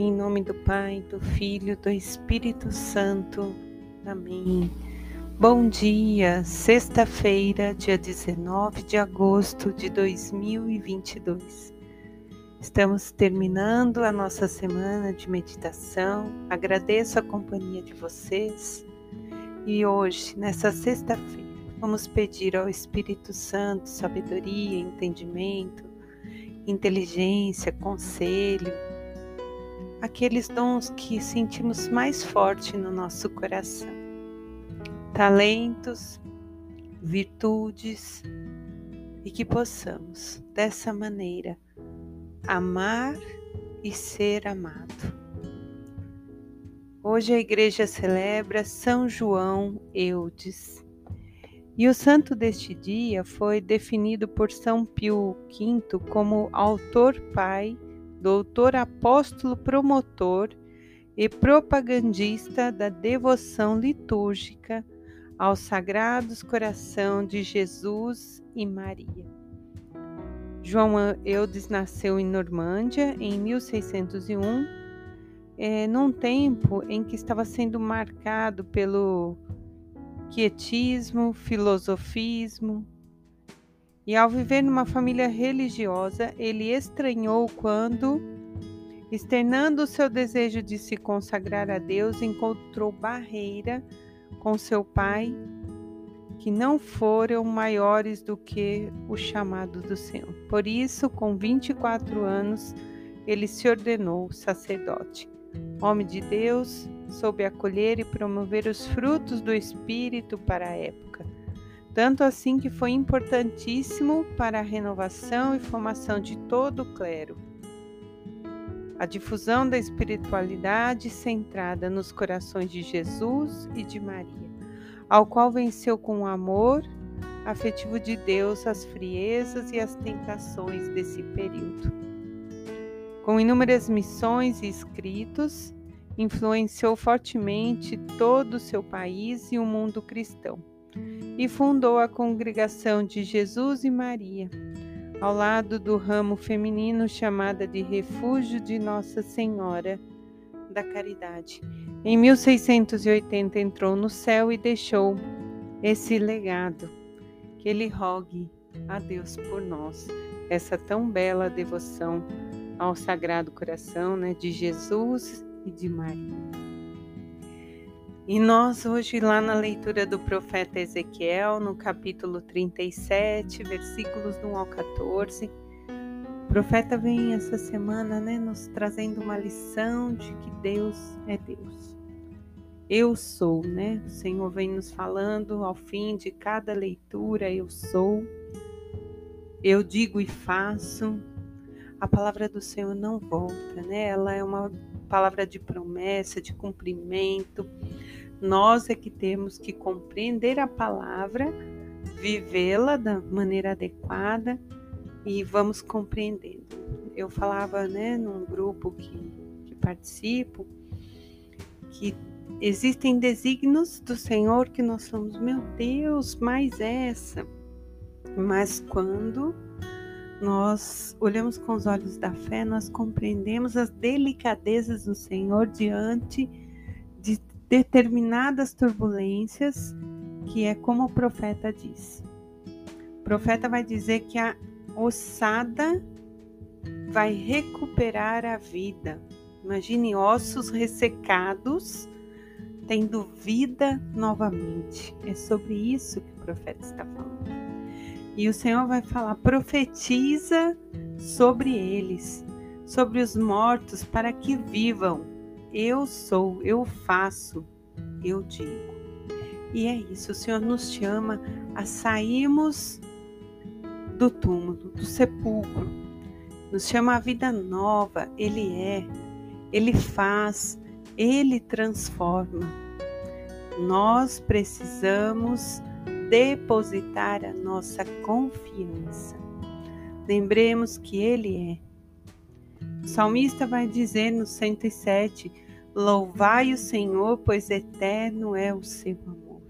Em nome do Pai, do Filho, do Espírito Santo. Amém. Bom dia, sexta-feira, dia 19 de agosto de 2022. Estamos terminando a nossa semana de meditação. Agradeço a companhia de vocês. E hoje, nessa sexta-feira, vamos pedir ao Espírito Santo sabedoria, entendimento, inteligência, conselho, aqueles dons que sentimos mais forte no nosso coração. Talentos, virtudes e que possamos, dessa maneira, amar e ser amado. Hoje a igreja celebra São João Eudes. E o santo deste dia foi definido por São Pio V como autor pai doutor apóstolo promotor e propagandista da devoção litúrgica aos Sagrados Coração de Jesus e Maria. João Eudes nasceu em Normândia em 1601, é, num tempo em que estava sendo marcado pelo quietismo, filosofismo, e ao viver numa família religiosa, ele estranhou quando, externando o seu desejo de se consagrar a Deus, encontrou barreira com seu pai que não foram maiores do que o chamado do Senhor. Por isso, com 24 anos, ele se ordenou sacerdote. Homem de Deus, soube acolher e promover os frutos do Espírito para a época tanto assim que foi importantíssimo para a renovação e formação de todo o clero. A difusão da espiritualidade centrada nos corações de Jesus e de Maria, ao qual venceu com o amor afetivo de Deus as friezas e as tentações desse período. Com inúmeras missões e escritos, influenciou fortemente todo o seu país e o mundo cristão e fundou a Congregação de Jesus e Maria, ao lado do ramo feminino chamada de Refúgio de Nossa Senhora da Caridade. Em 1680 entrou no céu e deixou esse legado. Que ele rogue a Deus por nós essa tão bela devoção ao Sagrado Coração né, de Jesus e de Maria. E nós hoje lá na leitura do profeta Ezequiel, no capítulo 37, versículos 1 ao 14, o profeta vem essa semana, né, nos trazendo uma lição de que Deus é Deus. Eu sou, né? O Senhor vem nos falando ao fim de cada leitura, eu sou. Eu digo e faço. A palavra do Senhor não volta, né? Ela é uma palavra de promessa, de cumprimento nós é que temos que compreender a palavra, vivê-la da maneira adequada e vamos compreendendo. Eu falava, né, num grupo que, que participo, que existem desígnios do Senhor que nós somos, meu Deus, mais essa. Mas quando nós olhamos com os olhos da fé, nós compreendemos as delicadezas do Senhor diante de determinadas turbulências, que é como o profeta diz. O profeta vai dizer que a ossada vai recuperar a vida. Imagine ossos ressecados tendo vida novamente. É sobre isso que o profeta está falando. E o Senhor vai falar: profetiza sobre eles, sobre os mortos, para que vivam. Eu sou, eu faço, eu digo. E é isso, o Senhor nos chama a sairmos do túmulo, do sepulcro. Nos chama a vida nova, Ele é, Ele faz, Ele transforma. Nós precisamos depositar a nossa confiança. Lembremos que Ele é o salmista vai dizer no 107: Louvai o Senhor, pois eterno é o seu amor.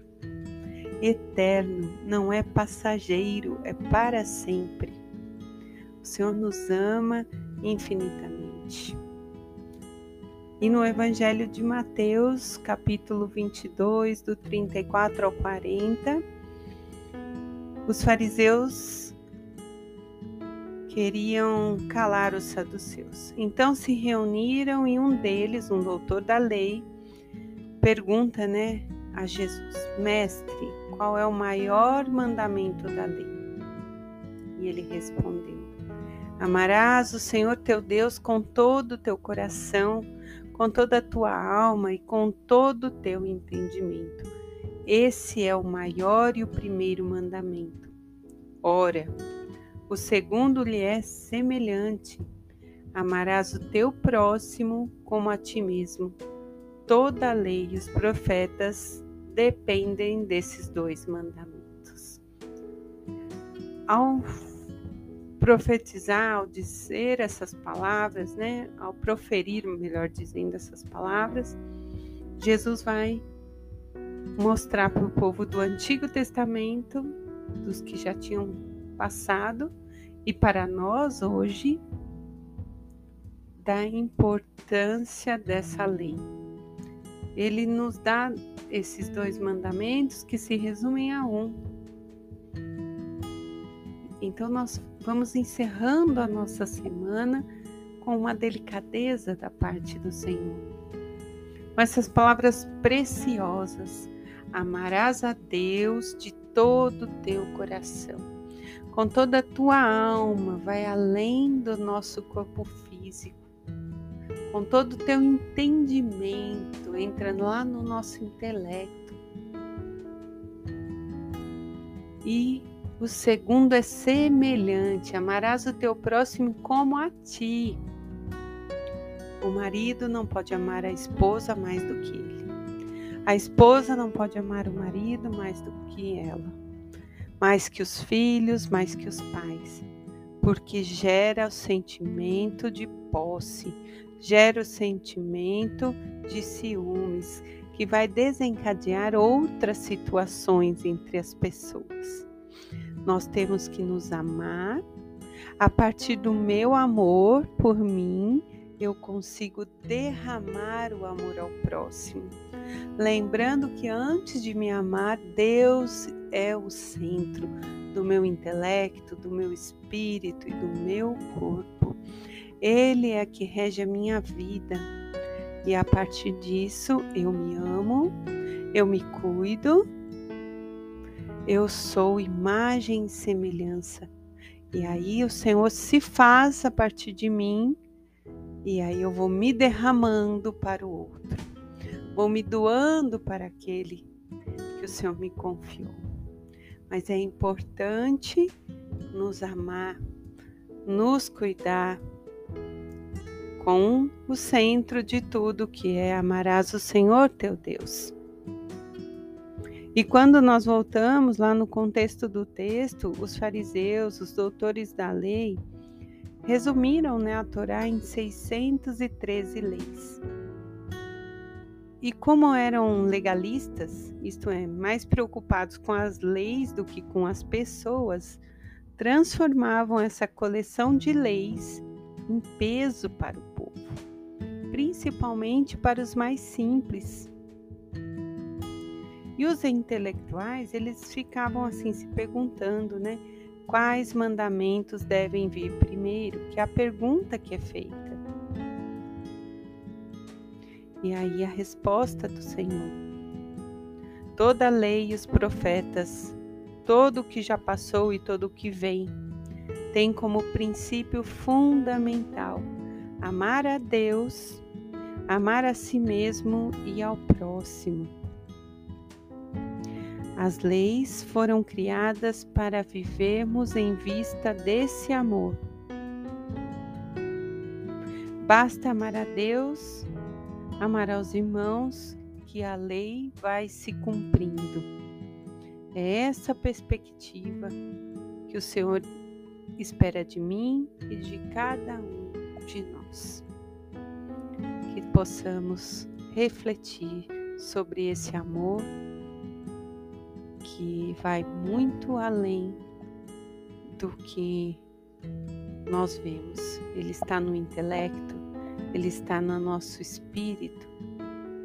Eterno não é passageiro, é para sempre. O Senhor nos ama infinitamente. E no Evangelho de Mateus, capítulo 22, do 34 ao 40, os fariseus queriam calar os saduceus. Então se reuniram e um deles, um doutor da lei, pergunta, né, a Jesus: Mestre, qual é o maior mandamento da lei? E ele respondeu: Amarás o Senhor teu Deus com todo o teu coração, com toda a tua alma e com todo o teu entendimento. Esse é o maior e o primeiro mandamento. Ora, o segundo lhe é semelhante: amarás o teu próximo como a ti mesmo. Toda a lei e os profetas dependem desses dois mandamentos. Ao profetizar, ao dizer essas palavras, né, ao proferir, melhor dizendo, essas palavras, Jesus vai mostrar para o povo do Antigo Testamento, dos que já tinham passado, e para nós hoje, da importância dessa lei. Ele nos dá esses dois mandamentos que se resumem a um. Então, nós vamos encerrando a nossa semana com uma delicadeza da parte do Senhor. Com essas palavras preciosas: amarás a Deus de todo o teu coração, com toda a tua alma, vai além do nosso corpo físico com todo o teu entendimento, entrando lá no nosso intelecto. E o segundo é semelhante: amarás o teu próximo como a ti. O marido não pode amar a esposa mais do que ele. A esposa não pode amar o marido mais do que ela. Mais que os filhos, mais que os pais. Porque gera o sentimento de posse, gera o sentimento de ciúmes, que vai desencadear outras situações entre as pessoas. Nós temos que nos amar. A partir do meu amor por mim, eu consigo derramar o amor ao próximo. Lembrando que antes de me amar, Deus é o centro do meu intelecto, do meu espírito e do meu corpo. Ele é que rege a minha vida. E a partir disso, eu me amo, eu me cuido, eu sou imagem e semelhança. E aí o Senhor se faz a partir de mim, e aí eu vou me derramando para o outro, vou me doando para aquele que o Senhor me confiou. Mas é importante nos amar, nos cuidar, com o centro de tudo, que é amarás o Senhor teu Deus. E quando nós voltamos lá no contexto do texto, os fariseus, os doutores da lei, resumiram né, a Torá em 613 leis. E como eram legalistas, isto é, mais preocupados com as leis do que com as pessoas, transformavam essa coleção de leis em peso para o povo, principalmente para os mais simples. E os intelectuais, eles ficavam assim se perguntando, né? Quais mandamentos devem vir primeiro? Que é a pergunta que é feita. E aí a resposta do Senhor. Toda a lei e os profetas, todo o que já passou e todo o que vem, tem como princípio fundamental amar a Deus, amar a si mesmo e ao próximo. As leis foram criadas para vivermos em vista desse amor. Basta amar a Deus, amar aos irmãos, que a lei vai se cumprindo. É essa perspectiva que o Senhor espera de mim e de cada um de nós. Que possamos refletir sobre esse amor que vai muito além do que nós vemos. Ele está no intelecto, Ele está no nosso espírito,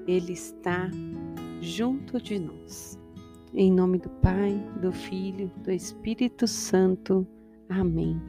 Ele está junto de nós. Em nome do Pai, do Filho, do Espírito Santo. Amém.